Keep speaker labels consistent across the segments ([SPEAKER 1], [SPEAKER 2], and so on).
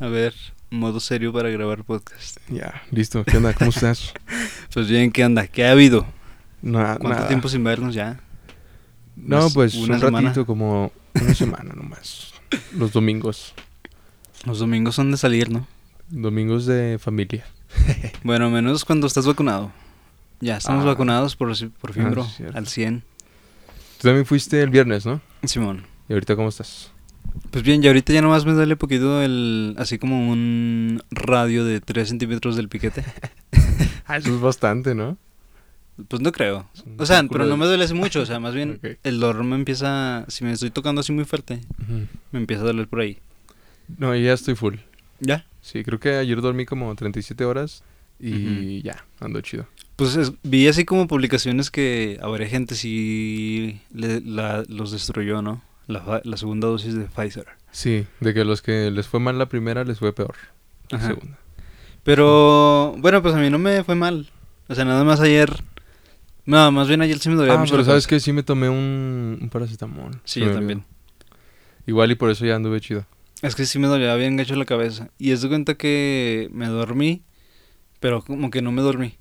[SPEAKER 1] A ver, modo serio para grabar podcast.
[SPEAKER 2] Ya, listo. ¿Qué onda? ¿Cómo estás?
[SPEAKER 1] Pues bien, ¿qué onda? ¿Qué ha habido?
[SPEAKER 2] Nada,
[SPEAKER 1] ¿Cuánto
[SPEAKER 2] nada.
[SPEAKER 1] tiempo sin vernos ya?
[SPEAKER 2] No,
[SPEAKER 1] Unas-
[SPEAKER 2] pues
[SPEAKER 1] una
[SPEAKER 2] un
[SPEAKER 1] semana.
[SPEAKER 2] ratito, como una semana nomás. Los domingos.
[SPEAKER 1] Los domingos son de salir, ¿no?
[SPEAKER 2] Domingos de familia.
[SPEAKER 1] Bueno, menos cuando estás vacunado. Ya, estamos
[SPEAKER 2] Ah.
[SPEAKER 1] vacunados por, por fin,
[SPEAKER 2] Ah,
[SPEAKER 1] bro. al 100.
[SPEAKER 2] Tú también fuiste el viernes, ¿no?
[SPEAKER 1] Simón.
[SPEAKER 2] ¿Y ahorita cómo estás?
[SPEAKER 1] Pues bien, ya ahorita ya nomás me duele poquito el... Así como un radio de 3 centímetros del piquete.
[SPEAKER 2] Ah, eso es bastante, ¿no?
[SPEAKER 1] Pues no creo. O sea, pero no me duele así mucho. O sea, más bien el dolor me empieza... Si me estoy tocando así muy fuerte, me empieza a doler por ahí.
[SPEAKER 2] No, ya estoy full.
[SPEAKER 1] ¿Ya?
[SPEAKER 2] Sí, creo que ayer dormí como 37 horas y ya, ando chido.
[SPEAKER 1] Pues es- vi así como publicaciones que habrá gente si le- la- los destruyó, ¿no? La, la segunda dosis de Pfizer.
[SPEAKER 2] Sí, de que los que les fue mal la primera les fue peor. La
[SPEAKER 1] Ajá.
[SPEAKER 2] segunda.
[SPEAKER 1] Pero, bueno, pues a mí no me fue mal. O sea, nada más ayer... No, más bien ayer sí me dolía
[SPEAKER 2] Ah,
[SPEAKER 1] mucho
[SPEAKER 2] pero sabes que sí me tomé un, un paracetamol.
[SPEAKER 1] Sí, yo también.
[SPEAKER 2] olvidó. Igual y por eso ya anduve chido.
[SPEAKER 1] Es que sí me dolía bien gacho la cabeza. Y es de cuenta que me dormí, pero como que no me dormí.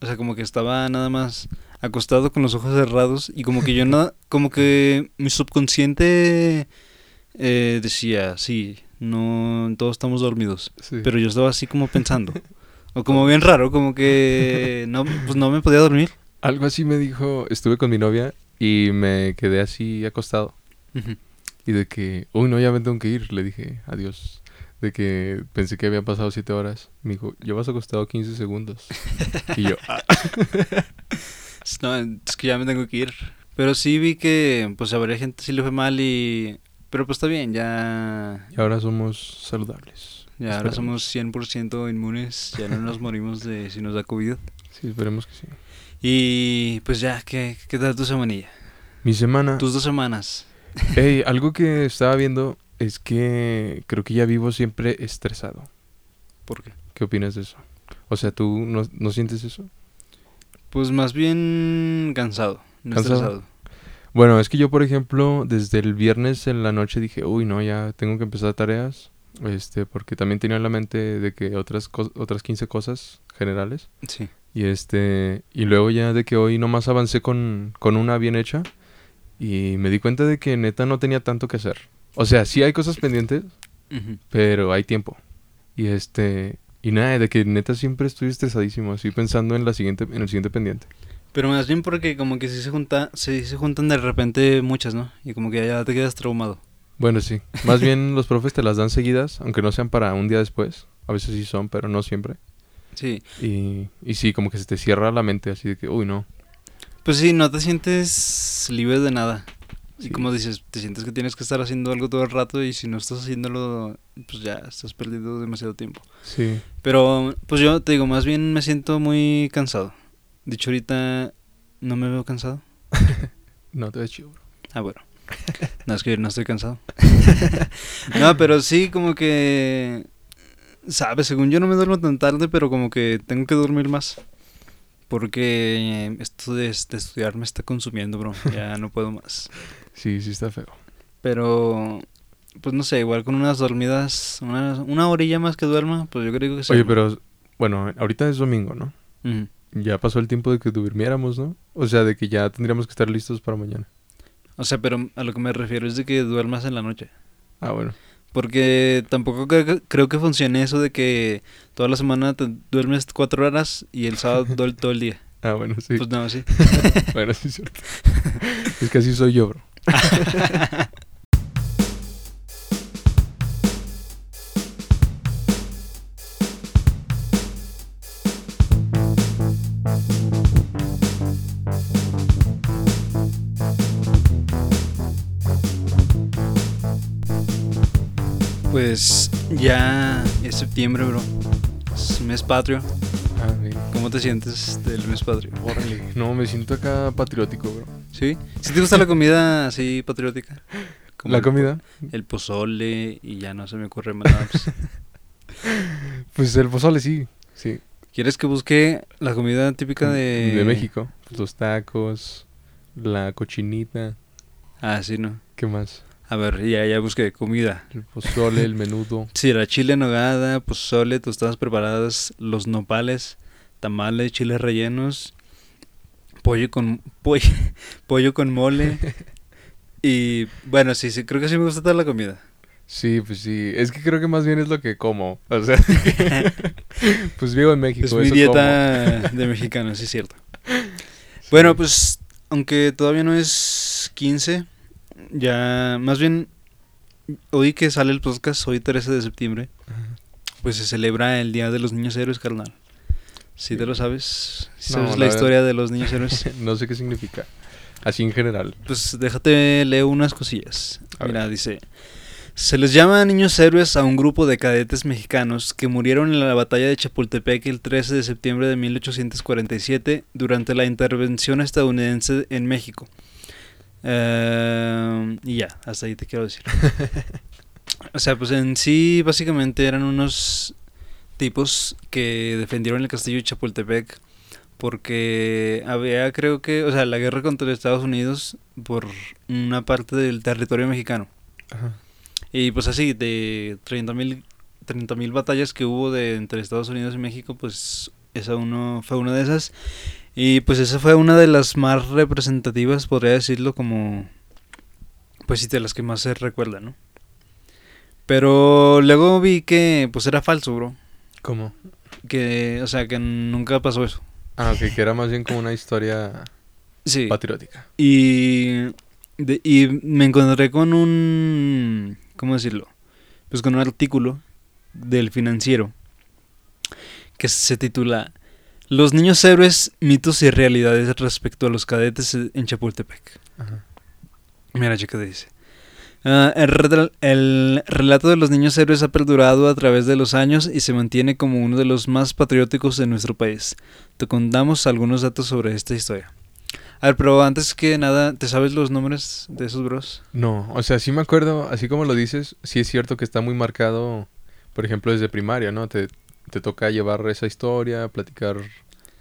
[SPEAKER 1] O sea, como que estaba nada más acostado con los ojos cerrados y como que yo nada, como que mi subconsciente eh, decía, sí, no, todos estamos dormidos.
[SPEAKER 2] Sí.
[SPEAKER 1] Pero yo estaba así como pensando. O como bien raro, como que no, pues no me podía dormir.
[SPEAKER 2] Algo así me dijo, estuve con mi novia y me quedé así acostado. Y de que, uy, no, ya me tengo que ir. Le dije, adiós. De que pensé que habían pasado siete horas. Me dijo, llevas acostado 15 segundos. y yo, "Ah".
[SPEAKER 1] No, es que ya me tengo que ir. Pero sí vi que, pues, habría gente sí le fue mal y... Pero pues está bien, ya...
[SPEAKER 2] y ahora somos saludables.
[SPEAKER 1] Ya ahora somos 100% inmunes, ya no nos morimos de si nos da COVID.
[SPEAKER 2] Sí, esperemos que sí.
[SPEAKER 1] Y pues ya, ¿qué, qué tal tu semanilla?
[SPEAKER 2] Mi semana.
[SPEAKER 1] Tus dos semanas.
[SPEAKER 2] Ey, algo que estaba viendo es que creo que ya vivo siempre estresado.
[SPEAKER 1] ¿Por qué?
[SPEAKER 2] ¿Qué opinas de eso? O sea, ¿tú no, no sientes eso?
[SPEAKER 1] Pues más bien cansado, no
[SPEAKER 2] ¿Cansado?
[SPEAKER 1] estresado.
[SPEAKER 2] Bueno, es que yo, por ejemplo, desde el viernes en la noche dije, uy, no, ya tengo que empezar tareas. Este, porque también tenía en la mente de que otras, otras 15 cosas generales.
[SPEAKER 1] Sí.
[SPEAKER 2] Y este, y luego ya de que hoy nomás avancé con, con una bien hecha. Y me di cuenta de que neta no tenía tanto que hacer. O sea, sí hay cosas pendientes, pero hay tiempo. Y este, y nada, de que neta siempre estoy estresadísimo, así pensando en la siguiente, en el siguiente pendiente.
[SPEAKER 1] Pero más bien porque como que sí se, junta, sí se juntan de repente muchas, ¿no? Y como que ya te quedas traumado.
[SPEAKER 2] Bueno, sí. Más bien los profes te las dan seguidas, aunque no sean para un día después. A veces sí son, pero no siempre.
[SPEAKER 1] Sí.
[SPEAKER 2] Y, y sí, como que se te cierra la mente, así de que, uy, no.
[SPEAKER 1] Pues sí, no te sientes libre de nada. Y como dices, te sientes que tienes que estar haciendo algo todo el rato y si no estás haciéndolo, pues ya estás perdiendo demasiado tiempo.
[SPEAKER 2] Sí.
[SPEAKER 1] Pero pues yo te digo, más bien me siento muy cansado. Dicho ahorita, ¿no me veo cansado?
[SPEAKER 2] No te ves chido, bro.
[SPEAKER 1] Ah, bueno. No, es que no estoy cansado. no, pero sí, como que... Sabes, según yo no me duermo tan tarde, pero como que tengo que dormir más. Porque esto de, de estudiar me está consumiendo, bro. Ya no puedo más.
[SPEAKER 2] Sí, sí está feo.
[SPEAKER 1] Pero, pues no sé, igual con unas dormidas, una, una horilla más que duerma, pues yo creo que sí.
[SPEAKER 2] Oye, pero, bueno, ahorita es domingo, ¿no? Ya pasó el tiempo de que durmiéramos, ¿no? O sea, de que ya tendríamos que estar listos para mañana.
[SPEAKER 1] O sea, pero a lo que me refiero es de que duermas en la noche.
[SPEAKER 2] Ah, bueno.
[SPEAKER 1] Porque tampoco creo que, funcione eso de que toda la semana te duermes cuatro horas y el sábado duermes todo el día.
[SPEAKER 2] Ah, bueno, sí.
[SPEAKER 1] Pues no, sí.
[SPEAKER 2] bueno, sí es cierto. es que así soy yo, bro.
[SPEAKER 1] Pues ya es septiembre, bro. Es mes patrio.
[SPEAKER 2] Ah, bien.
[SPEAKER 1] ¿Cómo te sientes del mes patrio?
[SPEAKER 2] Órale. No, me siento acá patriótico, bro.
[SPEAKER 1] ¿Sí? ¿Sí te gusta la comida así patriótica? Como
[SPEAKER 2] ¿La
[SPEAKER 1] el-
[SPEAKER 2] comida?
[SPEAKER 1] El pozole y ya no se me ocurre más nada. pues.
[SPEAKER 2] Pues el pozole sí. Sí.
[SPEAKER 1] ¿Quieres que busque la comida típica de...
[SPEAKER 2] De México. Los tacos, la cochinita.
[SPEAKER 1] Ah, sí, ¿no?
[SPEAKER 2] ¿Qué más?
[SPEAKER 1] A ver, ya, ya busqué comida.
[SPEAKER 2] El pozole, el menudo.
[SPEAKER 1] Sí, la chile en nogada, pozole, tostadas preparadas, los nopales, tamales, chiles rellenos, pollo con pollo, pollo con mole. Y bueno, sí, sí, creo que sí me gusta toda la comida.
[SPEAKER 2] Sí, pues sí. Es que creo que más bien es lo que como. O sea, pues vivo en México.
[SPEAKER 1] Es mi
[SPEAKER 2] eso
[SPEAKER 1] dieta de mexicano, sí es cierto. Bueno, pues aunque todavía no es 15, ya más bien hoy que sale el podcast, hoy 13 de septiembre.
[SPEAKER 2] Ajá.
[SPEAKER 1] pues se celebra el Día de los Niños Héroes, carnal. ¿Sí te lo sabes? ¿Sí
[SPEAKER 2] No,
[SPEAKER 1] ¿Sabes
[SPEAKER 2] la
[SPEAKER 1] historia de los niños héroes?
[SPEAKER 2] no sé qué significa. Así en general.
[SPEAKER 1] Pues déjate leer unas cosillas.
[SPEAKER 2] A ver.
[SPEAKER 1] Mira, dice, se les llama niños héroes a un grupo de cadetes mexicanos que murieron en la batalla de Chapultepec el 13 de septiembre de 1847 durante la intervención estadounidense en México. Eh, y ya, hasta ahí te quiero decir. O sea, pues en sí básicamente eran unos tipos que defendieron el castillo de Chapultepec porque había creo que, o sea, la guerra contra Estados Unidos por una parte del territorio mexicano.
[SPEAKER 2] Ajá.
[SPEAKER 1] Y pues así, de 30 mil batallas que hubo de entre Estados Unidos y México, pues esa uno fue una de esas. Y pues esa fue una de las más representativas, podría decirlo, como pues sí, de las que más se recuerdan, ¿no? Pero luego vi que pues era falso, bro.
[SPEAKER 2] ¿Cómo?
[SPEAKER 1] Que, o sea, que nunca pasó eso.
[SPEAKER 2] Ah, ok, que era más bien como una historia
[SPEAKER 1] Sí.
[SPEAKER 2] patriótica.
[SPEAKER 1] Y, de- y me encontré con un, ¿cómo decirlo? Pues con un artículo del financiero que se titula Los niños héroes, mitos y realidades respecto a los cadetes en Chapultepec.
[SPEAKER 2] Ajá.
[SPEAKER 1] Mira, chica, dice. Ah, el, el relato de los niños héroes ha perdurado a través de los años y se mantiene como uno de los más patrióticos de nuestro país. Te contamos algunos datos sobre esta historia. A ver, pero antes que nada, ¿te sabes los nombres de esos bros?
[SPEAKER 2] No, o sea, sí me acuerdo, así como lo dices, sí es cierto que está muy marcado, por ejemplo, desde primaria, ¿no? Te, te toca llevar esa historia, platicar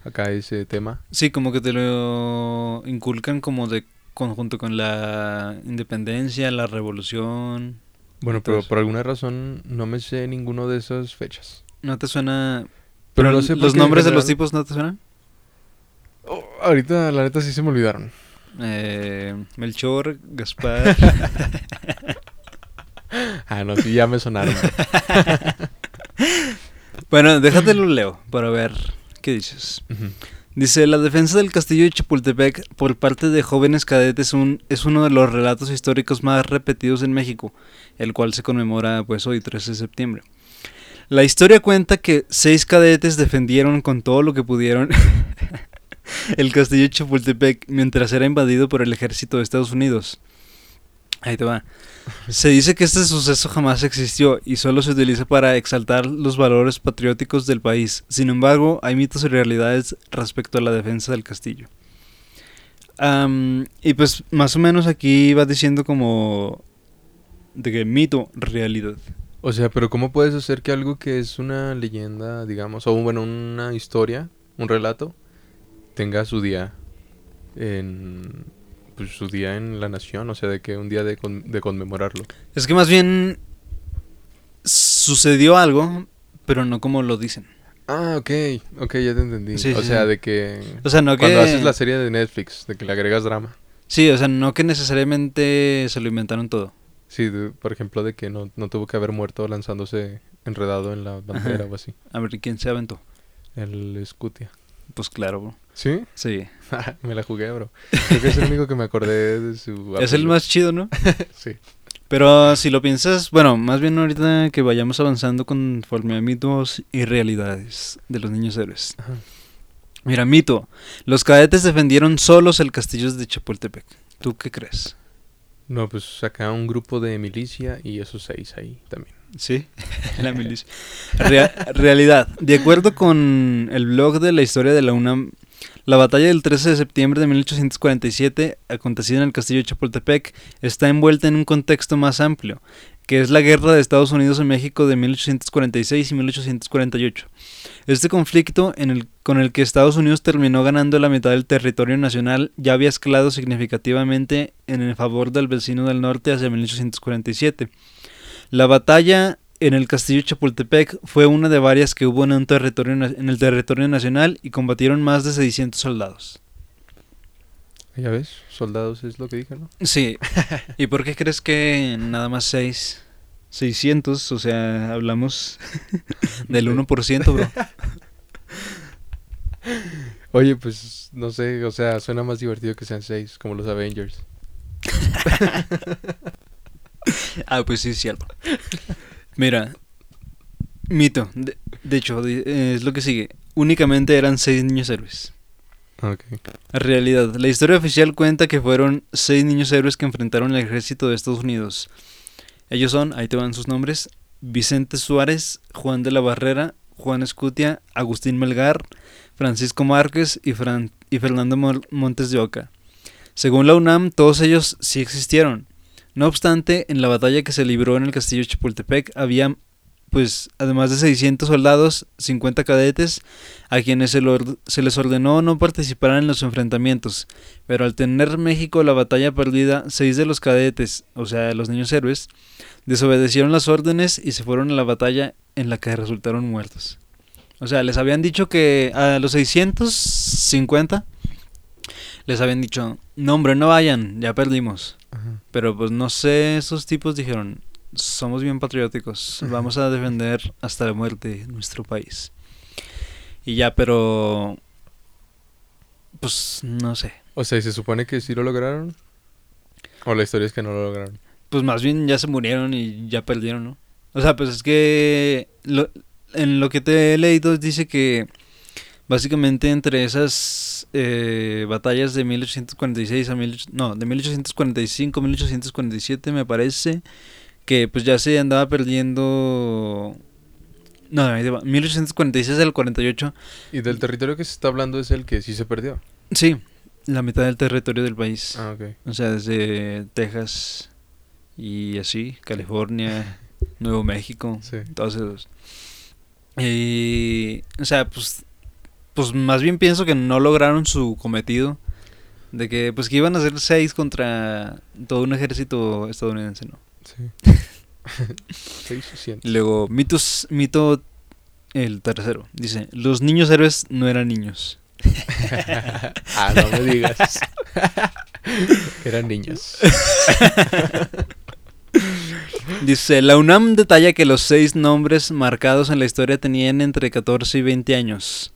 [SPEAKER 2] acá ese tema.
[SPEAKER 1] Sí, como que te lo inculcan como de conjunto con la independencia, la revolución.
[SPEAKER 2] Bueno, pero por alguna razón no me sé ninguno de esas fechas.
[SPEAKER 1] ¿No te suena?
[SPEAKER 2] Pero no sé
[SPEAKER 1] ¿Los nombres de los tipos no te suenan?
[SPEAKER 2] Oh, ahorita, la neta, sí se me olvidaron.
[SPEAKER 1] Eh, Melchor, Gaspar.
[SPEAKER 2] Ah, no, sí, ya me sonaron.
[SPEAKER 1] bueno, déjatelo leo para ver qué dices. Dice, la defensa del castillo de Chapultepec por parte de jóvenes cadetes un- es uno de los relatos históricos más repetidos en México, el cual se conmemora pues hoy, 13 de septiembre. La historia cuenta que seis cadetes defendieron con todo lo que pudieron el castillo de Chapultepec mientras era invadido por el ejército de Estados Unidos. Ahí te va. Se dice que este suceso jamás existió y solo se utiliza para exaltar los valores patrióticos del país. Sin embargo, hay mitos y realidades respecto a la defensa del castillo. Y pues más o menos aquí va diciendo como de que mito, realidad.
[SPEAKER 2] O sea, pero ¿cómo puedes hacer que algo que es una leyenda, digamos, o bueno, una historia, un relato, tenga su día en pues, su día en la nación, o sea, de que un día de, con- de conmemorarlo.
[SPEAKER 1] Es que más bien sucedió algo, pero no como lo dicen.
[SPEAKER 2] Ah, ok, ok, ya te entendí.
[SPEAKER 1] Sí,
[SPEAKER 2] o
[SPEAKER 1] sí,
[SPEAKER 2] sea,
[SPEAKER 1] sí.
[SPEAKER 2] de que
[SPEAKER 1] O sea, no que
[SPEAKER 2] cuando haces la serie de Netflix, de que le agregas drama.
[SPEAKER 1] Sí, o sea, no que necesariamente se lo inventaron todo.
[SPEAKER 2] Sí, de- por ejemplo, de que no, no tuvo que haber muerto lanzándose enredado en la bandera
[SPEAKER 1] Ajá.
[SPEAKER 2] o así.
[SPEAKER 1] A ver, ¿quién se aventó?
[SPEAKER 2] El Scutia.
[SPEAKER 1] Pues claro, bro.
[SPEAKER 2] ¿Sí?
[SPEAKER 1] Sí.
[SPEAKER 2] Me la jugué, bro. Creo que es el único que me acordé de su
[SPEAKER 1] Es el más chido, ¿no?
[SPEAKER 2] Sí.
[SPEAKER 1] Pero si lo piensas, bueno, más bien ahorita que vayamos avanzando conforme a mitos y realidades de los niños héroes.
[SPEAKER 2] Ajá.
[SPEAKER 1] Mira, mito. Los cadetes defendieron solos el castillo de Chapultepec. ¿Tú qué crees?
[SPEAKER 2] No, pues acá un grupo de milicia y esos seis ahí también.
[SPEAKER 1] Sí, la milicia. Rea- realidad. De acuerdo con el blog de la historia de la UNAM, la batalla del 13 de septiembre de 1847, acontecida en el castillo de Chapultepec, está envuelta en un contexto más amplio, que es la guerra de Estados Unidos en México de 1846 y 1848. Este conflicto, en el, con el que Estados Unidos terminó ganando la mitad del territorio nacional, ya había escalado significativamente en el favor del vecino del norte hacia 1847. La batalla en el castillo Chapultepec fue una de varias que hubo en, un territorio, en el territorio nacional y combatieron más de 600 soldados.
[SPEAKER 2] Ya ves, soldados es lo que dije, ¿no?
[SPEAKER 1] Sí. ¿Y por qué crees que nada más 6? 600, o sea, hablamos del 1%, bro.
[SPEAKER 2] Oye, pues no sé, o sea, suena más divertido que sean 6, como los Avengers.
[SPEAKER 1] ah, pues sí, es cierto. Mira, mito. De, de hecho, de, es lo que sigue. Únicamente eran 6 niños héroes.
[SPEAKER 2] Okay.
[SPEAKER 1] Realidad. La historia oficial cuenta que fueron seis niños héroes que enfrentaron al ejército de Estados Unidos. Ellos son, ahí te van sus nombres, Vicente Suárez, Juan de la Barrera, Juan Escutia, Agustín Melgar, Francisco Márquez y, Fran y Fernando Montes de Oca. Según la UNAM, todos ellos sí existieron. No obstante, en la batalla que se libró en el castillo de Chapultepec había pues además de 600 soldados, 50 cadetes, a quienes se, se, les ordenó no participar en los enfrentamientos, pero al tener México la batalla perdida, seis de los cadetes, o sea, los niños héroes, desobedecieron las órdenes y se fueron a la batalla en la que resultaron muertos. O sea, les habían dicho que a los 650 les habían dicho, no hombre, no vayan, ya perdimos. Ajá. Pero pues no sé, esos tipos dijeron, somos bien patrióticos. Vamos a defender hasta la muerte nuestro país. Y ya, pero... Pues no sé.
[SPEAKER 2] O sea, ¿y se supone que sí lo lograron? ¿O la historia es que no lo lograron?
[SPEAKER 1] Pues más bien ya se murieron y ya perdieron, ¿no? O sea, pues es que lo, en lo que te he leído dice que básicamente entre esas eh, batallas de 1846 a mil, no, de 1845 1847 me parece que pues ya se andaba perdiendo... No, 1846 al 48.
[SPEAKER 2] ¿Y del territorio que se está hablando es el que sí se perdió?
[SPEAKER 1] Sí, la mitad del territorio del país.
[SPEAKER 2] Ah, ok.
[SPEAKER 1] O sea, desde Texas y así, California, Nuevo México,
[SPEAKER 2] Sí.
[SPEAKER 1] todos esos. Y, o sea, pues, pues más bien pienso que no lograron su cometido de que, pues que iban a ser seis contra todo un ejército estadounidense, ¿no?
[SPEAKER 2] Sí. 600.
[SPEAKER 1] Luego, mitos, mito el tercero. Dice, los niños héroes no eran niños.
[SPEAKER 2] ah, no me digas. Eran niños.
[SPEAKER 1] Dice, la UNAM detalla que los seis nombres marcados en la historia tenían entre 14 y 20 años.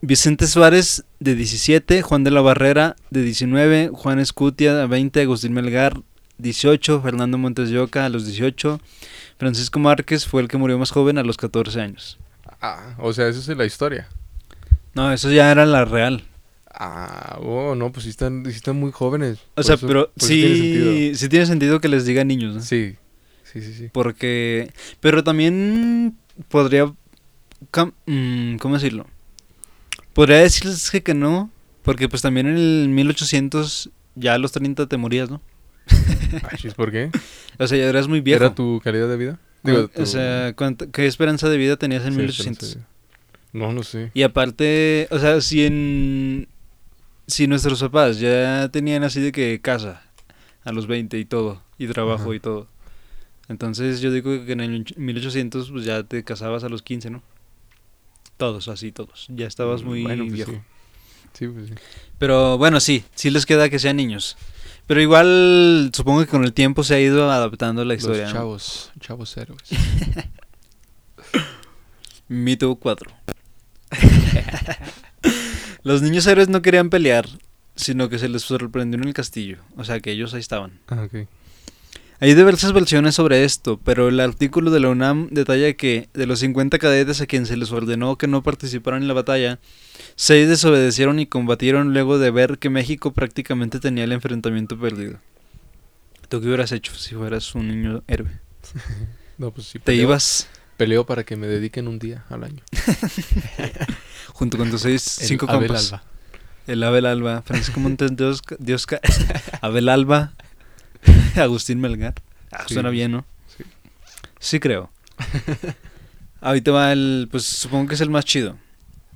[SPEAKER 1] Vicente Suárez, de 17, Juan de la Barrera, de 19, Juan Escutia, de 20, Agustín Melgar, 18, Fernando Montes de Oca, a los 18, Francisco Márquez fue el que murió más joven a los 14 años.
[SPEAKER 2] Ah, o sea, esa es la historia.
[SPEAKER 1] No, eso ya era la real.
[SPEAKER 2] Ah, oh, no, pues sí están, sí están muy jóvenes.
[SPEAKER 1] O sea,
[SPEAKER 2] eso-
[SPEAKER 1] pero sí,
[SPEAKER 2] tiene sentido.
[SPEAKER 1] sí tiene sentido que les diga niños, ¿no?
[SPEAKER 2] Sí, sí, sí, sí.
[SPEAKER 1] Porque. Pero también podría. cam- mm, ¿Cómo decirlo? Podría decirles que, que no. Porque pues también en el 1800 ya a los 30 te morías, ¿no?
[SPEAKER 2] Ay, chis, ¿por qué?
[SPEAKER 1] O sea, ya eras muy viejo.
[SPEAKER 2] ¿Era tu calidad de vida? Digo,
[SPEAKER 1] O sea, ¿cuánta- ¿qué esperanza de vida tenías en
[SPEAKER 2] sí,
[SPEAKER 1] 1800?
[SPEAKER 2] esperanza de vida. No, no sé.
[SPEAKER 1] Y aparte, o sea, si en. Si nuestros papás ya tenían así de que casa a los 20 y todo, y trabajo
[SPEAKER 2] Ajá.
[SPEAKER 1] y todo. Entonces yo digo que en el 1800 pues ya te casabas a los 15, ¿no? Todos, así todos. Ya estabas muy
[SPEAKER 2] Bueno, pues
[SPEAKER 1] viejo.
[SPEAKER 2] Sí. Sí, pues sí.
[SPEAKER 1] Pero bueno, sí, sí les queda que sean niños. Pero igual supongo que con el tiempo se ha ido adaptando la historia.
[SPEAKER 2] Los
[SPEAKER 1] ¿no?
[SPEAKER 2] chavos, chavos héroes.
[SPEAKER 1] Mito 4. Los niños héroes no querían pelear, sino que se les sorprendió en el castillo. O sea que ellos ahí estaban.
[SPEAKER 2] Ah.
[SPEAKER 1] Hay diversas versiones sobre esto, pero el artículo de la UNAM detalla que de los 50 cadetes a quienes se les ordenó que no participaran en la batalla, seis desobedecieron y combatieron luego de ver que México prácticamente tenía el enfrentamiento perdido. ¿Tú qué hubieras hecho si fueras un niño héroe?
[SPEAKER 2] No, pues sí.
[SPEAKER 1] ¿Te
[SPEAKER 2] peleo-
[SPEAKER 1] ibas
[SPEAKER 2] Peleo para que me dediquen un día al año.
[SPEAKER 1] junto con tus seis,
[SPEAKER 2] El
[SPEAKER 1] cinco
[SPEAKER 2] Abel
[SPEAKER 1] compas?
[SPEAKER 2] Alba.
[SPEAKER 1] El Abel Alba, Francisco Montes Osca- Abel Alba, Agustín Melgar. Ah,
[SPEAKER 2] Sí.
[SPEAKER 1] suena bien, ¿no? Sí creo. Ahorita va el, pues supongo que es el más chido.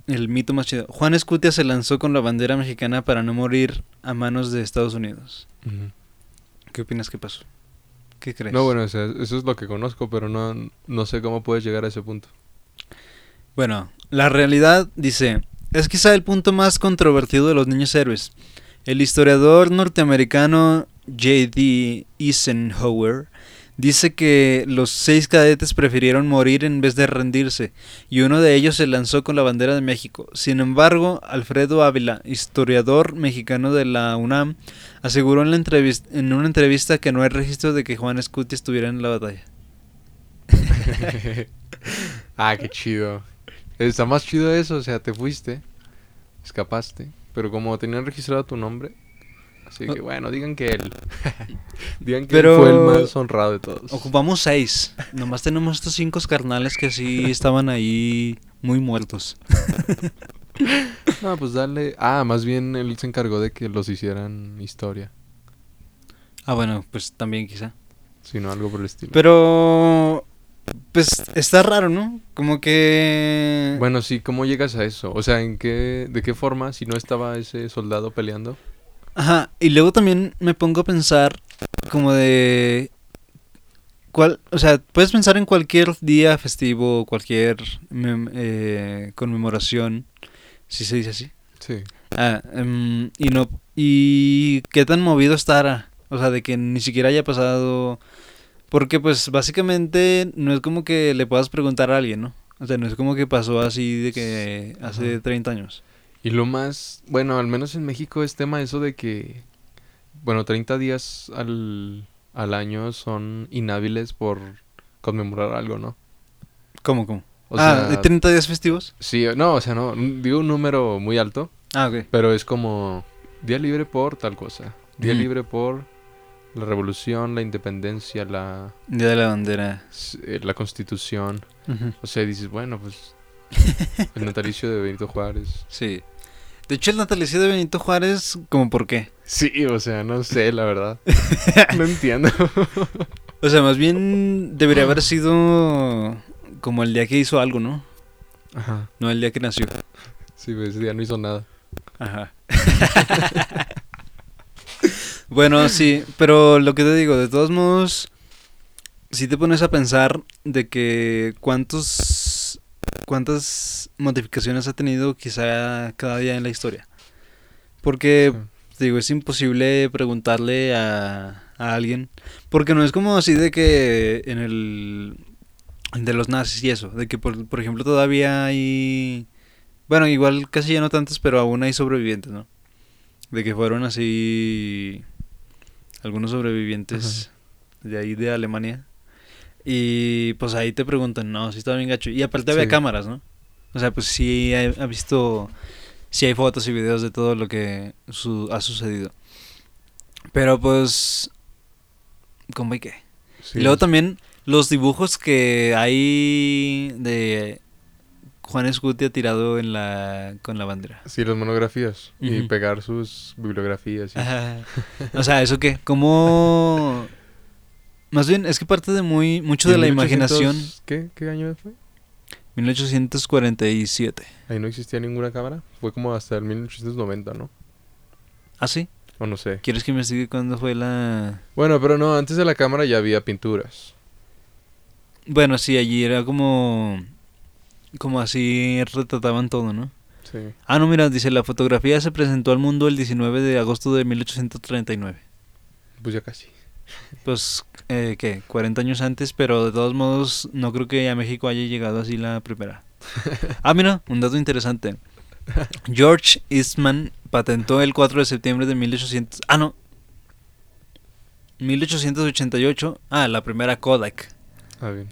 [SPEAKER 1] El mito más chido. Juan Escutia se lanzó con la bandera mexicana para no morir a manos de Estados Unidos. ¿Qué opinas que pasó? ¿Qué crees?
[SPEAKER 2] No, bueno, o sea, eso es lo que conozco, pero no, no sé cómo puedes llegar a ese punto.
[SPEAKER 1] Bueno, la realidad dice, es quizá el punto más controvertido de los niños héroes. El historiador norteamericano J.D. Eisenhower dice que los seis cadetes prefirieron morir en vez de rendirse, y uno de ellos se lanzó con la bandera de México. Sin embargo, Alfredo Ávila, historiador mexicano de la UNAM, aseguró en, la entrevis- en una entrevista que no hay registro de que Juan Escuti estuviera en la batalla.
[SPEAKER 2] ah, qué chido. Está más chido eso, o sea, te fuiste, escapaste, pero como tenían registrado tu nombre, así que bueno, digan que él. digan que
[SPEAKER 1] Pero-
[SPEAKER 2] él fue el más honrado de todos.
[SPEAKER 1] Ocupamos seis. Nomás tenemos estos cinco carnales que sí estaban ahí muy muertos.
[SPEAKER 2] No, pues dale. Ah, más bien él se encargó de que los hicieran historia,
[SPEAKER 1] Ah, bueno, pues también quizá.
[SPEAKER 2] sino algo por el estilo.
[SPEAKER 1] Pero, pues está raro, ¿no? Como que...
[SPEAKER 2] Bueno, sí, ¿cómo llegas a eso? O sea, ¿en qué, de qué forma, si no estaba ese soldado peleando?
[SPEAKER 1] Ajá, y luego también me pongo a pensar como de... ¿Cuál, o sea, puedes pensar en cualquier día festivo, cualquier eh, conmemoración, si se dice así.
[SPEAKER 2] Sí.
[SPEAKER 1] Ah, em, y no y qué tan movido estará, o sea, de que ni siquiera haya pasado porque pues básicamente no es como que le puedas preguntar a alguien, ¿no? O sea, no es como que pasó así de que hace
[SPEAKER 2] Ajá.
[SPEAKER 1] 30 años.
[SPEAKER 2] Y lo más, bueno, al menos en México es tema eso de que, bueno, 30 días al, al año son inhábiles por conmemorar algo, ¿no?
[SPEAKER 1] ¿Cómo, cómo?
[SPEAKER 2] O
[SPEAKER 1] ah,
[SPEAKER 2] sea,
[SPEAKER 1] ¿de 30 días festivos?
[SPEAKER 2] sí, no, o sea, no, digo un número muy alto,
[SPEAKER 1] Ah, ok.
[SPEAKER 2] pero es como día libre por tal cosa, día
[SPEAKER 1] Ujú.
[SPEAKER 2] libre por la revolución, la independencia, la,
[SPEAKER 1] Día de la bandera.
[SPEAKER 2] eh, la constitución. O sea, dices, bueno, pues el natalicio de Benito Juárez.
[SPEAKER 1] Sí. De hecho, el natalicio de Benito Juárez, ¿como por qué?
[SPEAKER 2] Sí, o sea, no sé, la verdad. No entiendo.
[SPEAKER 1] O sea, más bien debería haber sido como el día que hizo algo, ¿no?
[SPEAKER 2] Ajá.
[SPEAKER 1] No el día que nació.
[SPEAKER 2] Sí, pues ese día no hizo nada.
[SPEAKER 1] Ajá. bueno, sí, pero lo que te digo, de todos modos, si te pones a pensar de que cuántos cuántas modificaciones ha tenido quizá cada día en la historia. Porque
[SPEAKER 2] Sí.
[SPEAKER 1] digo, es imposible preguntarle a, a alguien, porque no es como así de que en el de los nazis y eso, de que por, por ejemplo todavía hay bueno, igual casi ya no tantos, pero aún hay sobrevivientes, ¿no? De que fueron así algunos sobrevivientes de ahí de Alemania. Y pues ahí te preguntan, no, si está bien gacho. Y aparte había
[SPEAKER 2] Sí.
[SPEAKER 1] cámaras, ¿no? O sea, pues sí ha, ha visto, sí hay fotos y videos de todo lo que su- ha sucedido. Pero pues, ¿cómo y qué?
[SPEAKER 2] Sí,
[SPEAKER 1] y luego también los dibujos que hay de Juan Escutia tirado en la con la bandera.
[SPEAKER 2] Sí, las monografías. Y pegar sus bibliografías. y-.
[SPEAKER 1] O sea, ¿eso qué? ¿Cómo...? Más bien, es que parte de muy mucho de
[SPEAKER 2] ¿Y
[SPEAKER 1] la
[SPEAKER 2] 1800
[SPEAKER 1] imaginación.
[SPEAKER 2] ¿Qué? ¿Qué año fue?
[SPEAKER 1] 1847.
[SPEAKER 2] Ahí no existía ninguna cámara. Fue como hasta el 1890, ¿no?
[SPEAKER 1] ¿Ah, sí?
[SPEAKER 2] O no sé.
[SPEAKER 1] ¿Quieres que investigue cuándo fue la...?
[SPEAKER 2] Bueno, pero no, antes de la cámara ya había pinturas.
[SPEAKER 1] Bueno, sí, allí era como... Como así retrataban todo, ¿no?
[SPEAKER 2] Sí.
[SPEAKER 1] Ah, no, mira, dice, la fotografía se presentó al mundo el 19 de agosto de 1839.
[SPEAKER 2] Pues ya casi.
[SPEAKER 1] Pues, eh, ¿qué? 40 años antes, pero de todos modos no creo que a México haya llegado así la primera. Ah, mira, un dato interesante. George Eastman patentó el 4 de septiembre de 1800... Ah, no. 1888. Ah, la primera Kodak.
[SPEAKER 2] Ah, bien.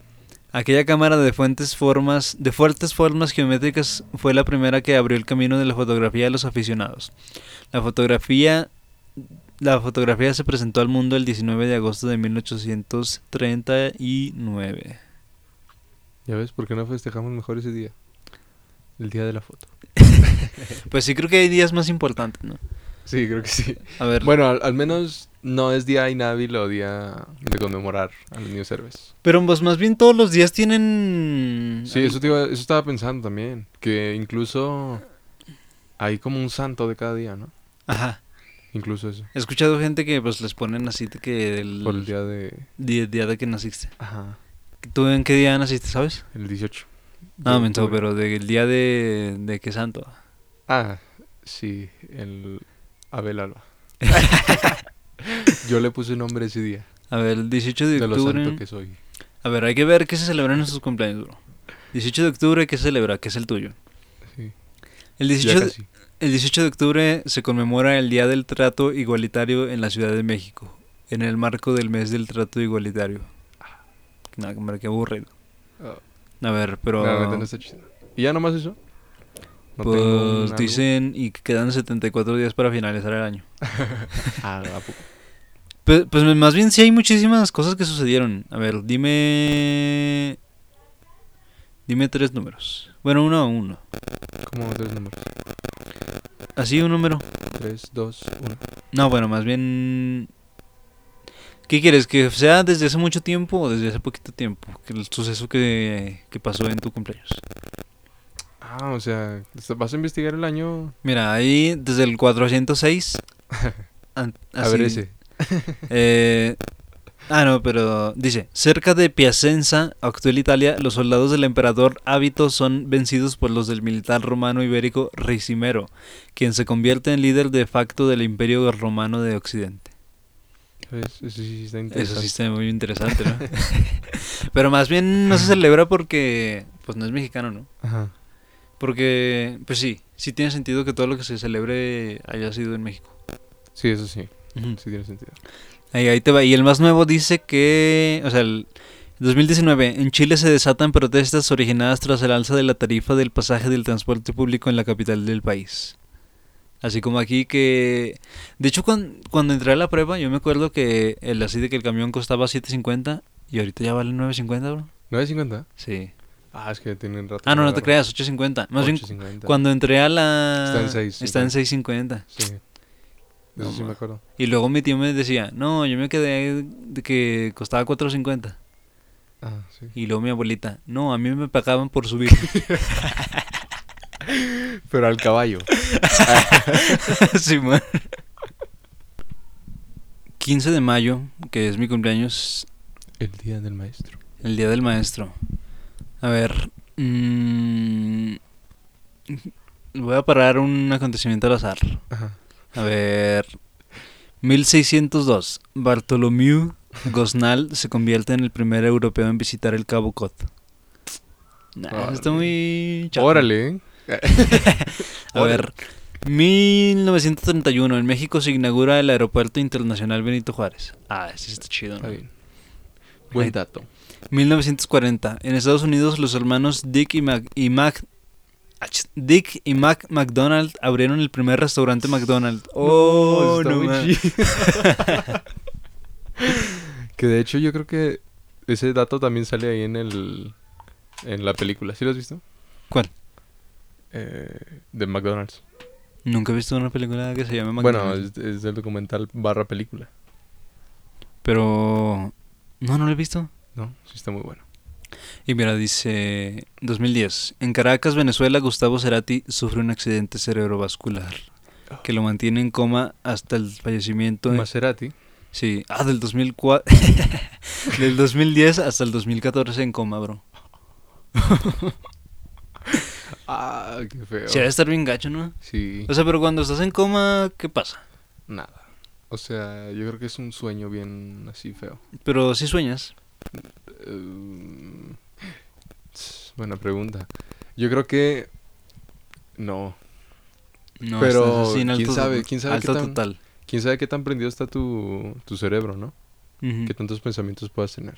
[SPEAKER 1] Aquella cámara de fuentes formas, de fuertes formas geométricas fue la primera que abrió el camino de la fotografía a los aficionados. La fotografía, la fotografía se presentó al mundo el 19 de agosto de 1839.
[SPEAKER 2] ¿Ya ves? ¿Por qué no festejamos mejor ese día? El día de la foto.
[SPEAKER 1] Pues sí creo que hay días más importantes, ¿no?
[SPEAKER 2] Sí, creo que sí.
[SPEAKER 1] A ver.
[SPEAKER 2] Bueno, al, al menos no es día inhábil o día de conmemorar a los niños héroes.
[SPEAKER 1] Pero pues más bien todos los días tienen...
[SPEAKER 2] Sí, eso, te iba- eso estaba pensando también. Que incluso hay como un santo de cada día, ¿no?
[SPEAKER 1] Ajá.
[SPEAKER 2] Incluso eso.
[SPEAKER 1] He escuchado gente que pues les ponen así de que el,
[SPEAKER 2] Por el día de...
[SPEAKER 1] día, día de que naciste.
[SPEAKER 2] Ajá.
[SPEAKER 1] ¿Tú en qué día naciste, sabes?
[SPEAKER 2] El 18.
[SPEAKER 1] No,
[SPEAKER 2] de octubre.
[SPEAKER 1] pero del día de, de qué santo.
[SPEAKER 2] Ah, sí, el Abel Alba. Yo le puse nombre ese día.
[SPEAKER 1] A ver, el 18 de
[SPEAKER 2] De lo
[SPEAKER 1] octubre...
[SPEAKER 2] santo que soy.
[SPEAKER 1] A ver, hay que ver qué se celebra en sus cumpleaños, bro. 18 de octubre, ¿qué se celebra? ¿Qué es el tuyo?
[SPEAKER 2] Sí.
[SPEAKER 1] El
[SPEAKER 2] Ya
[SPEAKER 1] 18, de,
[SPEAKER 2] casi.
[SPEAKER 1] El 18 de octubre se conmemora el Día del Trato Igualitario en la Ciudad de México, en el marco del mes del trato igualitario. No, hombre, qué aburrido.
[SPEAKER 2] Ah,
[SPEAKER 1] A ver, pero...
[SPEAKER 2] no. ¿Y ya nomás eso? No
[SPEAKER 1] pues dicen y que quedan 74 días para finalizar el año.
[SPEAKER 2] Ah, ¿a poco?
[SPEAKER 1] Pues, pues más bien sí hay muchísimas cosas que sucedieron. A ver, dime... Dime tres números. Bueno, uno a uno.
[SPEAKER 2] ¿Cómo tres números?
[SPEAKER 1] Así un número.
[SPEAKER 2] Tres, dos, uno.
[SPEAKER 1] No, bueno, más bien... ¿Qué quieres? ¿Que sea desde hace mucho tiempo o desde hace poquito tiempo? Que el suceso que, que pasó en tu cumpleaños.
[SPEAKER 2] Ah, o sea, ¿vas a investigar el año?
[SPEAKER 1] Mira, ahí desde el 406... an-
[SPEAKER 2] A ver
[SPEAKER 1] así,
[SPEAKER 2] ese.
[SPEAKER 1] eh, ah, no, pero dice, cerca de Piacenza, actual Italia, los soldados del emperador Hábito son vencidos por los del militar romano ibérico Ricimero, quien se convierte en líder de facto del imperio romano de Occidente.
[SPEAKER 2] ¿Ves? Eso sí está
[SPEAKER 1] Eso
[SPEAKER 2] interesante.
[SPEAKER 1] sí está muy interesante, ¿no? Pero más bien no se celebra porque, pues no es mexicano, ¿no?
[SPEAKER 2] Ajá.
[SPEAKER 1] Porque, pues sí, sí tiene sentido que todo lo que se celebre haya sido en México.
[SPEAKER 2] Sí, eso sí. Sí tiene sentido.
[SPEAKER 1] Ahí, ahí te va. Y el más nuevo dice que, o sea, el 2019, en Chile se desatan protestas originadas tras el alza de la tarifa del pasaje del transporte público en la capital del país. Así como aquí que... De hecho, cuando, cuando entré a la prueba, yo me acuerdo que el así de que el camión costaba 7.50 y ahorita ya vale 9.50, bro.
[SPEAKER 2] ¿9.50?
[SPEAKER 1] Sí.
[SPEAKER 2] Ah, es que tienen rato.
[SPEAKER 1] Ah, no, no te creas, 8.50. Más bien,
[SPEAKER 2] 8.50.
[SPEAKER 1] cuando entré a la...
[SPEAKER 2] Está en 6.50.
[SPEAKER 1] Está en 6.50.
[SPEAKER 2] Sí.
[SPEAKER 1] No,
[SPEAKER 2] sí me acuerdo.
[SPEAKER 1] Y luego mi tío me decía, no, yo me quedé de que costaba 4.50.
[SPEAKER 2] Ah, sí.
[SPEAKER 1] Y luego mi abuelita, no, a mí me pagaban por subir.
[SPEAKER 2] Pero al caballo.
[SPEAKER 1] Simón. 15 de mayo, que es mi cumpleaños,
[SPEAKER 2] El día del maestro.
[SPEAKER 1] el día del maestro. A ver, mm, voy a parar un acontecimiento al azar.
[SPEAKER 2] Ajá.
[SPEAKER 1] A ver, 1602, Bartolomeu Gosnal se convierte en el primer europeo en visitar el Cabo Cod. Nah, está muy chafa.
[SPEAKER 2] Órale, ¿eh?
[SPEAKER 1] A ver, 1931, en México se inaugura el Aeropuerto Internacional Benito Juárez. Ah, ese está chido,
[SPEAKER 2] Está
[SPEAKER 1] ¿no?
[SPEAKER 2] bien. Buen dato.
[SPEAKER 1] 1940, en Estados Unidos los hermanos Dick y Mac, y Mac Dick y Mac McDonald abrieron el primer restaurante McDonald's. Oh, no,
[SPEAKER 2] que de hecho yo creo que ese dato también sale ahí en el en la película. ¿Sí lo has visto?
[SPEAKER 1] ¿Cuál?
[SPEAKER 2] Eh, de McDonald's.
[SPEAKER 1] Nunca he visto una película que se llame
[SPEAKER 2] Bueno,
[SPEAKER 1] McDonald's.
[SPEAKER 2] es, es del documental barra película.
[SPEAKER 1] Pero no, no lo he visto.
[SPEAKER 2] ¿No? Sí está muy bueno.
[SPEAKER 1] Y mira, dice 2010. En Caracas, Venezuela, Gustavo Cerati sufre un accidente cerebrovascular que lo mantiene en coma hasta el fallecimiento. en-
[SPEAKER 2] Maserati.
[SPEAKER 1] Sí, ah, del 2004. del 2010 hasta el 2014 en coma, bro.
[SPEAKER 2] Ah, qué feo.
[SPEAKER 1] Sí, debe estar bien gacho, ¿no?
[SPEAKER 2] Sí.
[SPEAKER 1] O sea, pero cuando estás en coma, ¿qué pasa?
[SPEAKER 2] Nada. O sea, yo creo que es un sueño bien así feo.
[SPEAKER 1] Pero si sueñas.
[SPEAKER 2] Eh, buena pregunta. Yo creo que no.
[SPEAKER 1] No,
[SPEAKER 2] Pero,
[SPEAKER 1] estás así en
[SPEAKER 2] ¿quién
[SPEAKER 1] alto,
[SPEAKER 2] sabe? ¿Quién sabe
[SPEAKER 1] alto
[SPEAKER 2] qué tan-
[SPEAKER 1] total.
[SPEAKER 2] ¿Quién sabe qué tan prendido está tu, tu cerebro, no?
[SPEAKER 1] Ujú.
[SPEAKER 2] ¿Qué tantos pensamientos puedas tener?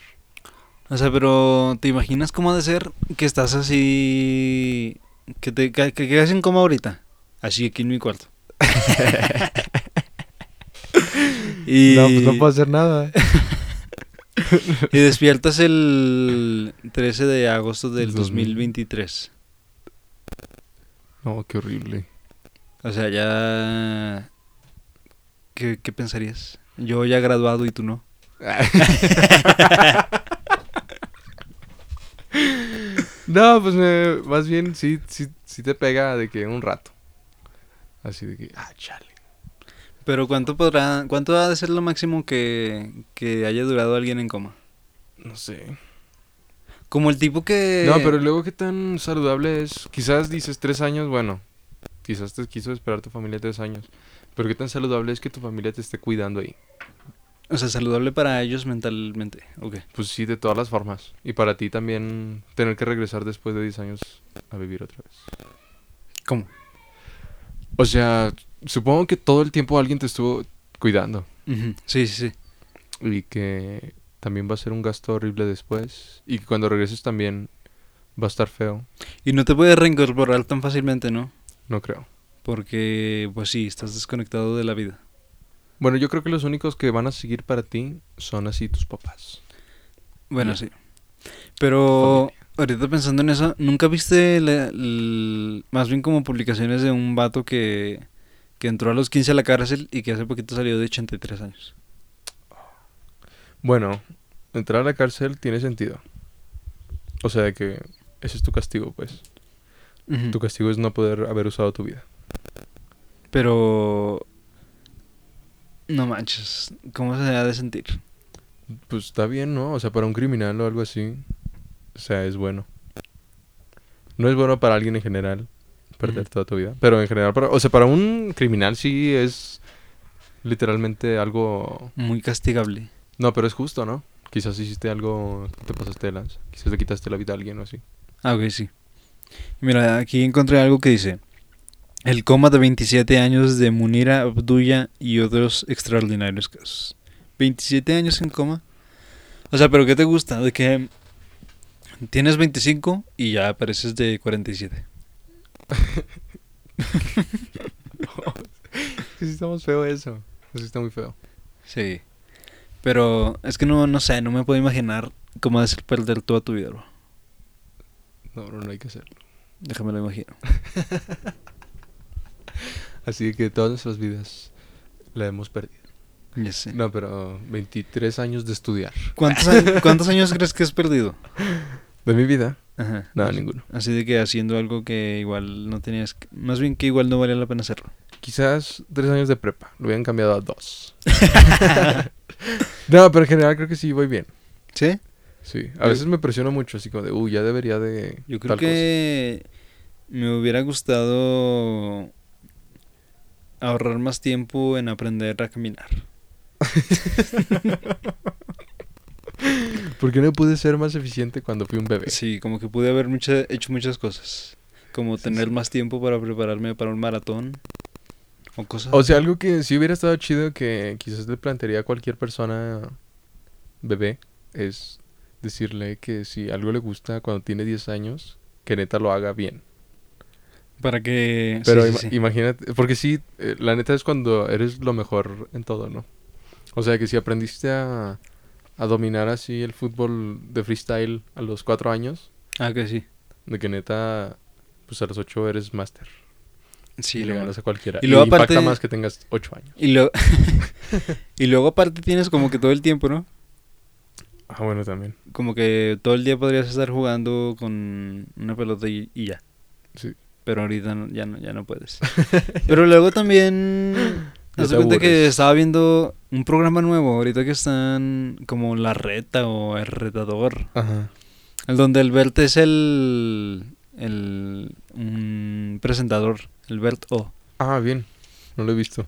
[SPEAKER 1] O sea, pero ¿te imaginas cómo ha de ser que estás así... que te que, que quedas en coma ahorita? Así aquí en mi cuarto. y,
[SPEAKER 2] hacer nada.
[SPEAKER 1] y despiertas el 13 de agosto del
[SPEAKER 2] Del 2000.
[SPEAKER 1] 2023.
[SPEAKER 2] No, qué horrible.
[SPEAKER 1] O sea, ya... ¿qué, qué pensarías? Yo ya graduado y tú no.
[SPEAKER 2] no, pues me, más bien sí, sí, sí te pega de que un rato. Así de que, ah, chale.
[SPEAKER 1] Pero ¿cuánto podrá, cuánto ha de ser lo máximo que, que haya durado alguien en coma?
[SPEAKER 2] No sé.
[SPEAKER 1] Como el tipo que...
[SPEAKER 2] No, pero luego qué tan saludable es. Quizás dices tres años, bueno, quizás te quiso esperar tu familia tres años. Pero qué tan saludable es que tu familia te esté cuidando ahí.
[SPEAKER 1] O sea, saludable para ellos mentalmente. Ok.
[SPEAKER 2] Pues sí, de todas las formas. Y para ti también tener que regresar después de 10 años a vivir otra vez.
[SPEAKER 1] ¿Cómo?
[SPEAKER 2] O sea, supongo que todo el tiempo alguien te estuvo cuidando.
[SPEAKER 1] Sí, sí, sí.
[SPEAKER 2] Y que también va a ser un gasto horrible después. Y que cuando regreses también va a estar feo.
[SPEAKER 1] Y no te puedes reincorporar tan fácilmente, ¿no?
[SPEAKER 2] No creo.
[SPEAKER 1] Porque, pues sí, estás desconectado de la vida.
[SPEAKER 2] Bueno, yo creo que los únicos que van a seguir para ti son así tus papás.
[SPEAKER 1] Bueno, sí. Pero
[SPEAKER 2] Familia.
[SPEAKER 1] ahorita pensando en eso, ¿nunca viste la- más bien como publicaciones de un vato que, que entró a los 15 a la cárcel y que hace poquito salió de 83 años?
[SPEAKER 2] Bueno, entrar a la cárcel tiene sentido. O sea, que ese es tu castigo, pues. Tu castigo es no poder haber usado tu vida.
[SPEAKER 1] Pero... No manches, ¿cómo se ha de sentir?
[SPEAKER 2] Pues está bien, ¿no? O sea, para un criminal o algo así. O sea, es bueno. No es bueno para alguien en general perder toda tu vida. Pero en general, para, o sea, para un criminal sí es literalmente algo...
[SPEAKER 1] Muy castigable.
[SPEAKER 2] No, pero es justo, ¿no? Quizás hiciste algo, te pasaste de lanza. Quizás le quitaste la vida a alguien o así.
[SPEAKER 1] Ah, ok, sí. Mira, aquí encontré algo que dice: El coma de 27 años de Munira Abdulla y otros extraordinarios casos. 27 años en coma. O sea, ¿pero qué te gusta? De que tienes 25 y ya apareces de 47.
[SPEAKER 2] Sí, está muy feo eso. Eso está muy feo.
[SPEAKER 1] Sí. Pero es que no, no sé, no me puedo imaginar cómo ser perder toda tu vida, bro.
[SPEAKER 2] No, no, no hay que hacerlo.
[SPEAKER 1] Déjame lo imagino.
[SPEAKER 2] Así que todas nuestras vidas la hemos perdido.
[SPEAKER 1] Ya sé.
[SPEAKER 2] No, pero 23 años de estudiar.
[SPEAKER 1] ¿Cuántos, a- ¿Cuántos años crees que has perdido?
[SPEAKER 2] De mi vida,
[SPEAKER 1] Ajá.
[SPEAKER 2] nada, ninguno.
[SPEAKER 1] Así de que haciendo algo que igual no tenías, que- más bien que igual no valía la pena hacerlo.
[SPEAKER 2] Quizás tres años de prepa. Lo hubieran cambiado a dos. no, pero en general creo que sí voy bien.
[SPEAKER 1] ¿Sí?
[SPEAKER 2] Sí. A
[SPEAKER 1] Yo-
[SPEAKER 2] veces me presiono mucho, así como de, uy, ya debería de.
[SPEAKER 1] Yo creo
[SPEAKER 2] tal cosa".
[SPEAKER 1] que me hubiera gustado ahorrar más tiempo en aprender a caminar.
[SPEAKER 2] ¿Por qué no pude ser más eficiente cuando fui un bebé?
[SPEAKER 1] Sí, como que pude haber mucha- hecho muchas cosas. Como
[SPEAKER 2] Sí,
[SPEAKER 1] tener
[SPEAKER 2] sí.
[SPEAKER 1] más tiempo para prepararme para un maratón. O cosas.
[SPEAKER 2] O sea, algo que sí hubiera estado chido que quizás le plantearía a cualquier persona bebé es decirle que si algo le gusta cuando tiene 10 años, que neta lo haga bien.
[SPEAKER 1] para que...
[SPEAKER 2] Pero
[SPEAKER 1] sí,
[SPEAKER 2] ima-
[SPEAKER 1] sí.
[SPEAKER 2] imagínate, porque sí, eh, la neta es cuando eres lo mejor en todo, ¿no? O sea, que si aprendiste a, a dominar así el fútbol de freestyle a los 4 años,
[SPEAKER 1] Ah, que sí.
[SPEAKER 2] de que neta, pues a los 8 eres máster.
[SPEAKER 1] Sí,
[SPEAKER 2] y le
[SPEAKER 1] lo-
[SPEAKER 2] ganas a cualquiera.
[SPEAKER 1] y
[SPEAKER 2] Y,
[SPEAKER 1] luego
[SPEAKER 2] impacta
[SPEAKER 1] aparte-
[SPEAKER 2] más que tengas 8 años.
[SPEAKER 1] Y, luego y luego aparte tienes como que todo el tiempo, ¿no?
[SPEAKER 2] Ah, bueno, también.
[SPEAKER 1] Como que todo el día podrías estar jugando con una pelota y, y ya.
[SPEAKER 2] Sí.
[SPEAKER 1] Pero ahorita no- ya, no, ya no puedes. Pero luego también... Haz de cuenta que estaba viendo un programa nuevo, ahorita que están como La Reta o El Retador.
[SPEAKER 2] Ajá.
[SPEAKER 1] El donde el Bert es el... el un presentador, el Bert O.
[SPEAKER 2] Ah, bien. No lo he visto.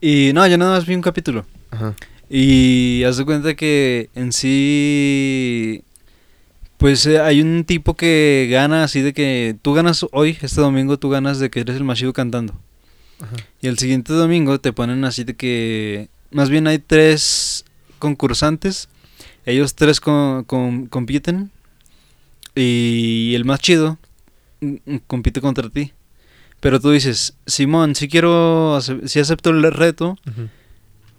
[SPEAKER 1] Y no, yo nada más vi un capítulo.
[SPEAKER 2] Ajá.
[SPEAKER 1] Y haz de cuenta que en sí, pues eh, hay un tipo que gana así de que tú ganas hoy, este domingo tú ganas de que eres el más chido cantando.
[SPEAKER 2] Ajá.
[SPEAKER 1] Y el siguiente domingo te ponen así de que, más bien hay tres concursantes, ellos tres co- com- compiten y el más chido mm, mm, compite contra ti. Pero tú dices, Simón, si quiero, si acepto el reto,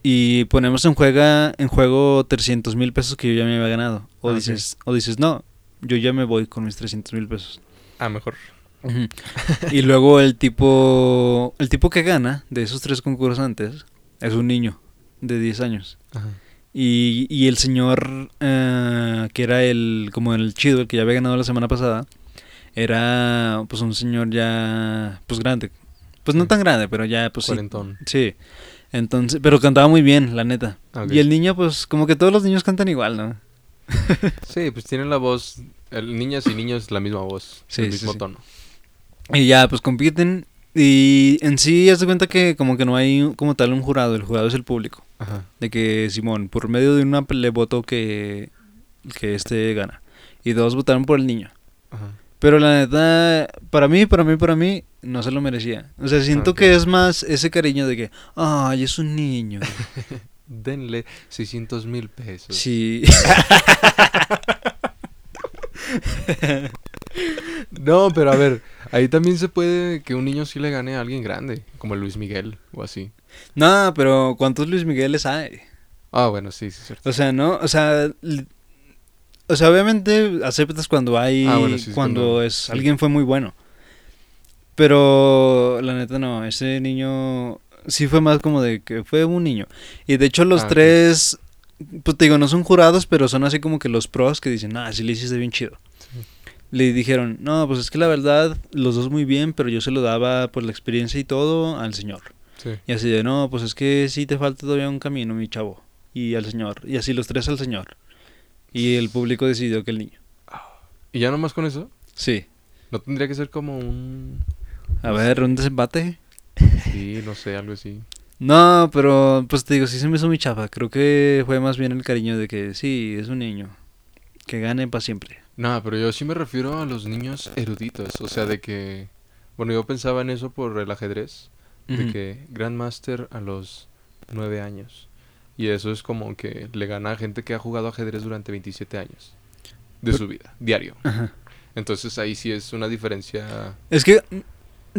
[SPEAKER 1] y ponemos en juega en juego 300 mil pesos que yo ya me había ganado. O
[SPEAKER 2] Ah,
[SPEAKER 1] dices, o dices, no, yo ya me voy con mis 300 mil pesos.
[SPEAKER 2] Ah, mejor.
[SPEAKER 1] Y luego el tipo, el tipo que gana de esos tres concursantes, es un niño de 10 años.
[SPEAKER 2] Ajá.
[SPEAKER 1] Y, y el señor, eh, que era el, como el chido, el que ya había ganado la semana pasada, era pues un señor ya, pues grande. Pues no
[SPEAKER 2] Sí.
[SPEAKER 1] tan grande, pero ya, pues sí.
[SPEAKER 2] Cuarentón.
[SPEAKER 1] Sí. Entonces, pero cantaba muy bien, la neta.
[SPEAKER 2] Ah.
[SPEAKER 1] Y el niño, pues como que todos los niños cantan igual, ¿no?
[SPEAKER 2] Sí, pues tienen la voz. El, niñas y niños la misma voz.
[SPEAKER 1] Sí,
[SPEAKER 2] el
[SPEAKER 1] sí,
[SPEAKER 2] mismo
[SPEAKER 1] sí.
[SPEAKER 2] tono.
[SPEAKER 1] Y ya, pues compiten. Y en sí, haz de cuenta que como que no hay como tal un jurado, el jurado es el público.
[SPEAKER 2] Ajá.
[SPEAKER 1] De que Simón, por medio de una le votó que, que este gana. Y dos votaron por el niño.
[SPEAKER 2] Ajá.
[SPEAKER 1] Pero la neta, para mí, para mí, para mí, no se lo merecía. O sea, siento que es más ese cariño de que, ay, es un niño.
[SPEAKER 2] Denle 600 mil pesos.
[SPEAKER 1] Sí.
[SPEAKER 2] No, pero a ver, ahí también se puede que un niño sí le gane a alguien grande, como Luis Miguel o así.
[SPEAKER 1] no, pero ¿cuántos Luis Migueles hay?
[SPEAKER 2] Ah, bueno, sí, sí, es cierto.
[SPEAKER 1] O sea, no, o sea, o sea, obviamente aceptas cuando hay,
[SPEAKER 2] Ah, bueno, sí, es
[SPEAKER 1] cuando
[SPEAKER 2] cuando-
[SPEAKER 1] es,
[SPEAKER 2] sí.
[SPEAKER 1] alguien fue muy bueno. Pero la neta no, ese niño sí fue más como de que fue un niño. Y de hecho los
[SPEAKER 2] Ah,
[SPEAKER 1] tres, pues te digo, no son jurados, pero son así como que los pros que dicen, ah, sí le hiciste bien chido.
[SPEAKER 2] Sí.
[SPEAKER 1] Le dijeron, no, pues es que la verdad, los dos muy bien, pero yo se lo daba por la experiencia y todo al señor.
[SPEAKER 2] Sí.
[SPEAKER 1] Y así de, no, pues es que sí te falta todavía un camino, mi chavo. Y al señor. Y así los tres al señor. Y el público decidió que el niño.
[SPEAKER 2] ¿Y ya nomás con eso?
[SPEAKER 1] Sí.
[SPEAKER 2] ¿No tendría que ser como un...
[SPEAKER 1] A ver, un desempate.
[SPEAKER 2] Sí, no sé, algo así?
[SPEAKER 1] No, pero pues te digo, sí se me hizo muy chafa. Creo que fue más bien el cariño de que sí, es un niño. Que gane para siempre.
[SPEAKER 2] No, pero yo sí me refiero a los niños eruditos. O sea, de que... Bueno, yo pensaba en eso por el ajedrez. De que Grandmaster a los nueve años. Y eso es como que le gana a gente que ha jugado ajedrez durante 27 años. De
[SPEAKER 1] Pero-
[SPEAKER 2] su vida, diario.
[SPEAKER 1] Ajá.
[SPEAKER 2] Entonces ahí sí es una diferencia...
[SPEAKER 1] Es que.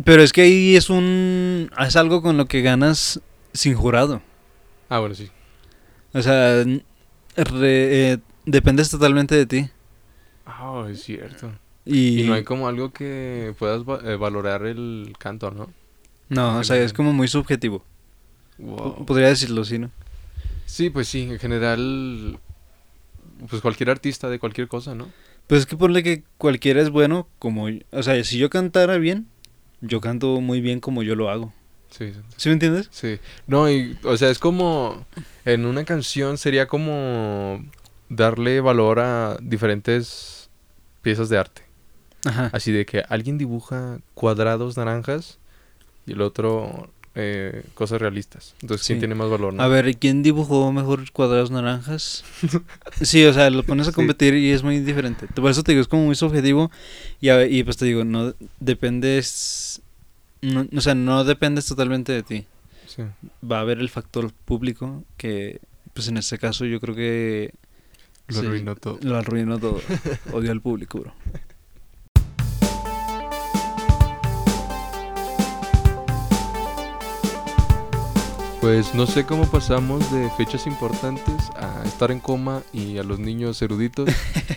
[SPEAKER 1] Pero es que ahí es un. Es algo con lo que ganas sin jurado.
[SPEAKER 2] Ah, bueno, sí.
[SPEAKER 1] O sea, re- eh, dependes totalmente de ti.
[SPEAKER 2] Ah, es cierto.
[SPEAKER 1] Y,
[SPEAKER 2] Y no hay como algo que puedas va- eh, valorar el canto, ¿no?
[SPEAKER 1] No, o sea, es como muy subjetivo.
[SPEAKER 2] Wow.
[SPEAKER 1] Podría decirlo, sí, ¿no?
[SPEAKER 2] Sí, pues sí, en general, pues cualquier artista de cualquier cosa, ¿no?
[SPEAKER 1] Pues es que ponle que cualquiera es bueno como... O sea, si yo cantara bien, yo canto muy bien como yo lo hago.
[SPEAKER 2] Sí, sí,
[SPEAKER 1] ¿Sí me entiendes?
[SPEAKER 2] sí. No, y, o sea, es como, en una canción sería como darle valor a diferentes piezas de arte.
[SPEAKER 1] Ajá.
[SPEAKER 2] Así de que alguien dibuja cuadrados naranjas y el otro eh, cosas realistas. Entonces, ¿quién
[SPEAKER 1] Sí.
[SPEAKER 2] tiene más valor, no?
[SPEAKER 1] A ver, ¿y ¿quién dibujó mejor cuadrados naranjas? Sí, o sea, lo pones a
[SPEAKER 2] Sí.
[SPEAKER 1] competir y es muy diferente. Por eso te digo, es como muy subjetivo. Y, a- y pues te digo, no dependes... No, o sea, no dependes totalmente de ti.
[SPEAKER 2] Sí.
[SPEAKER 1] Va a haber el factor público que, pues en este caso yo creo que...
[SPEAKER 2] Lo
[SPEAKER 1] sí,
[SPEAKER 2] arruinó todo.
[SPEAKER 1] Lo arruinó todo. Odio al público, bro.
[SPEAKER 2] Pues no sé cómo pasamos de fechas importantes a estar en coma y a los niños eruditos.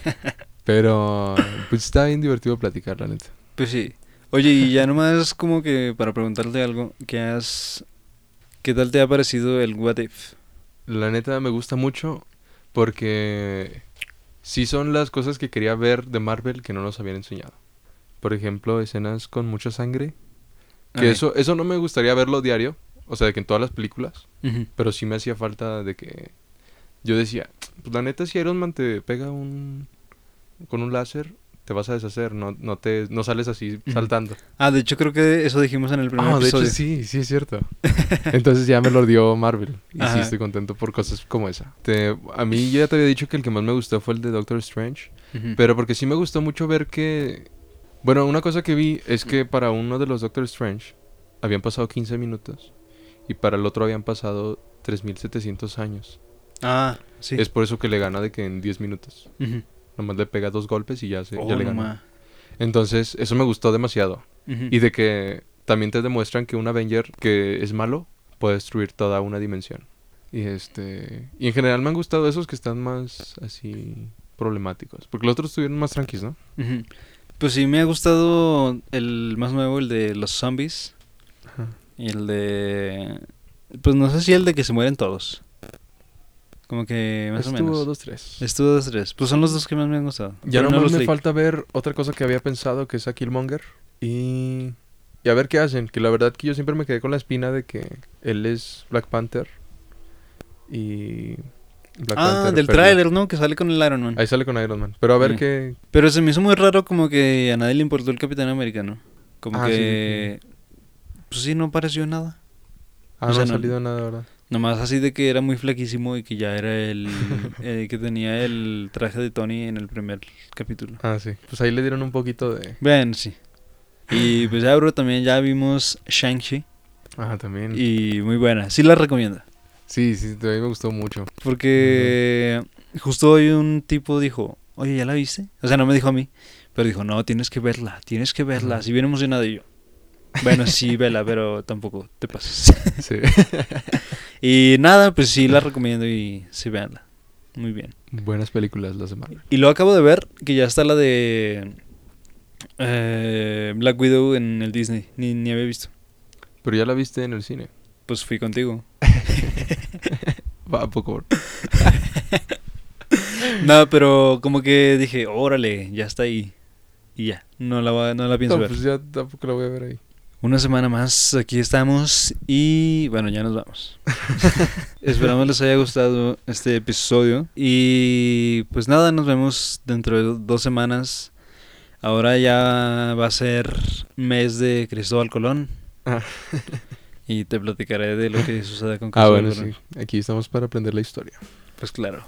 [SPEAKER 2] pero pues está bien divertido platicar, la neta.
[SPEAKER 1] Pues sí. Oye, y ya nomás como que para preguntarte algo, ¿qué has... ¿Qué tal te ha parecido el What If?
[SPEAKER 2] La neta me gusta mucho porque sí son las cosas que quería ver de Marvel que no nos habían enseñado. Por ejemplo, escenas con mucha sangre. Que eso, eso no me gustaría verlo diario. O sea, de que en todas las películas. Pero sí me hacía falta de que... Yo decía, pues la neta si Iron Man te pega un... Con un láser, te vas a deshacer. No, no, te, no sales así saltando.
[SPEAKER 1] Ah, de hecho creo que eso dijimos en el primer
[SPEAKER 2] Ah, de
[SPEAKER 1] episodio.
[SPEAKER 2] hecho sí, sí es cierto. Entonces ya me lo dio Marvel. Y sí estoy contento por cosas como esa. Te- a mí ya te había dicho que el que más me gustó fue el de Doctor Strange. Pero porque sí me gustó mucho ver que... Bueno, una cosa que vi es que para uno de los Doctor Strange habían pasado 15 minutos. Y para el otro habían pasado 3700 años.
[SPEAKER 1] Ah, sí.
[SPEAKER 2] Es por eso que le gana de que en 10 minutos.
[SPEAKER 1] Ujú.
[SPEAKER 2] Nomás le pega dos golpes y ya, se,
[SPEAKER 1] Oh,
[SPEAKER 2] ya le gana. Entonces, eso me gustó demasiado. Y de que también te demuestran que un Avenger que es malo puede destruir toda una dimensión. Y este. Y en general me han gustado esos que están más así problemáticos. Porque los otros estuvieron más tranquilos, ¿no?
[SPEAKER 1] Pues sí, me ha gustado el más nuevo, el de los zombies.
[SPEAKER 2] Ajá.
[SPEAKER 1] Y el de... Pues no sé si el de que se mueren todos. Como que más o
[SPEAKER 2] Estuvo
[SPEAKER 1] menos.
[SPEAKER 2] dos, tres.
[SPEAKER 1] Estuvo dos, tres. Pues son los dos que más me han gustado.
[SPEAKER 2] Ya
[SPEAKER 1] los
[SPEAKER 2] me falta ver otra cosa que había pensado, que es a Killmonger. Y... Y a ver qué hacen. Que la verdad que yo siempre me quedé con la espina de que él es Black Panther. Y... Black
[SPEAKER 1] Ah,
[SPEAKER 2] Panther
[SPEAKER 1] del tráiler, ¿no? Que sale con el Iron Man.
[SPEAKER 2] Ahí sale con Iron Man. Pero a ver
[SPEAKER 1] Sí.
[SPEAKER 2] qué...
[SPEAKER 1] Pero se me hizo muy raro como que a nadie le importó el Capitán Americano. Como
[SPEAKER 2] Ah, sí,
[SPEAKER 1] que... Pues sí, no pareció nada.
[SPEAKER 2] Ah,
[SPEAKER 1] O
[SPEAKER 2] no ha
[SPEAKER 1] no-
[SPEAKER 2] salido nada, ¿verdad?
[SPEAKER 1] Nomás así de que era muy flaquísimo y que ya era el... eh, que tenía el traje de Tony en el primer capítulo.
[SPEAKER 2] Ah, sí. Pues ahí le dieron un poquito de...
[SPEAKER 1] Bueno, sí. Y pues ya, bro, también ya vimos Shang-Chi.
[SPEAKER 2] Ah, también.
[SPEAKER 1] Y muy buena. Sí la recomiendo.
[SPEAKER 2] Sí, sí, a mí me gustó mucho.
[SPEAKER 1] Porque justo hoy un tipo dijo, oye, ¿ya la viste? O sea, no me dijo a mí, pero dijo, no, tienes que verla, tienes que verla. Así bien emocionado y yo. Bueno, sí, vela, pero tampoco te pases.
[SPEAKER 2] Sí.
[SPEAKER 1] y nada, pues sí la recomiendo y sí, véanla. Muy bien.
[SPEAKER 2] Buenas películas las de Marvel.
[SPEAKER 1] Y lo acabo de ver, que ya está la de eh, Black Widow en el Disney. Ni, ni había visto.
[SPEAKER 2] Pero ya la viste en el cine.
[SPEAKER 1] Pues fui contigo.
[SPEAKER 2] Va, poco.
[SPEAKER 1] No, pero como que dije, órale, ya está ahí. Y ya, no la, va- no la pienso
[SPEAKER 2] No,
[SPEAKER 1] ver.
[SPEAKER 2] pues ya tampoco la voy a ver ahí.
[SPEAKER 1] Una semana más, aquí estamos y bueno, ya nos vamos. Esperamos les haya gustado este episodio y pues nada, nos vemos dentro de dos semanas. Ahora ya va a ser mes de Cristóbal Colón
[SPEAKER 2] Ah.
[SPEAKER 1] y te platicaré de lo que sucede con
[SPEAKER 2] Ah,
[SPEAKER 1] Cristóbal
[SPEAKER 2] bueno,
[SPEAKER 1] Colón.
[SPEAKER 2] sí. Aquí estamos para aprender la historia.
[SPEAKER 1] Pues claro.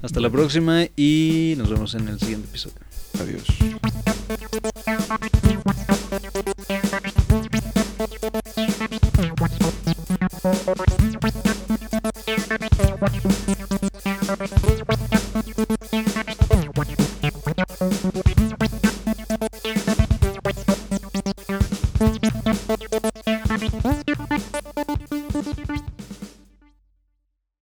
[SPEAKER 1] Hasta la próxima y nos vemos en el siguiente episodio.
[SPEAKER 2] Adiós.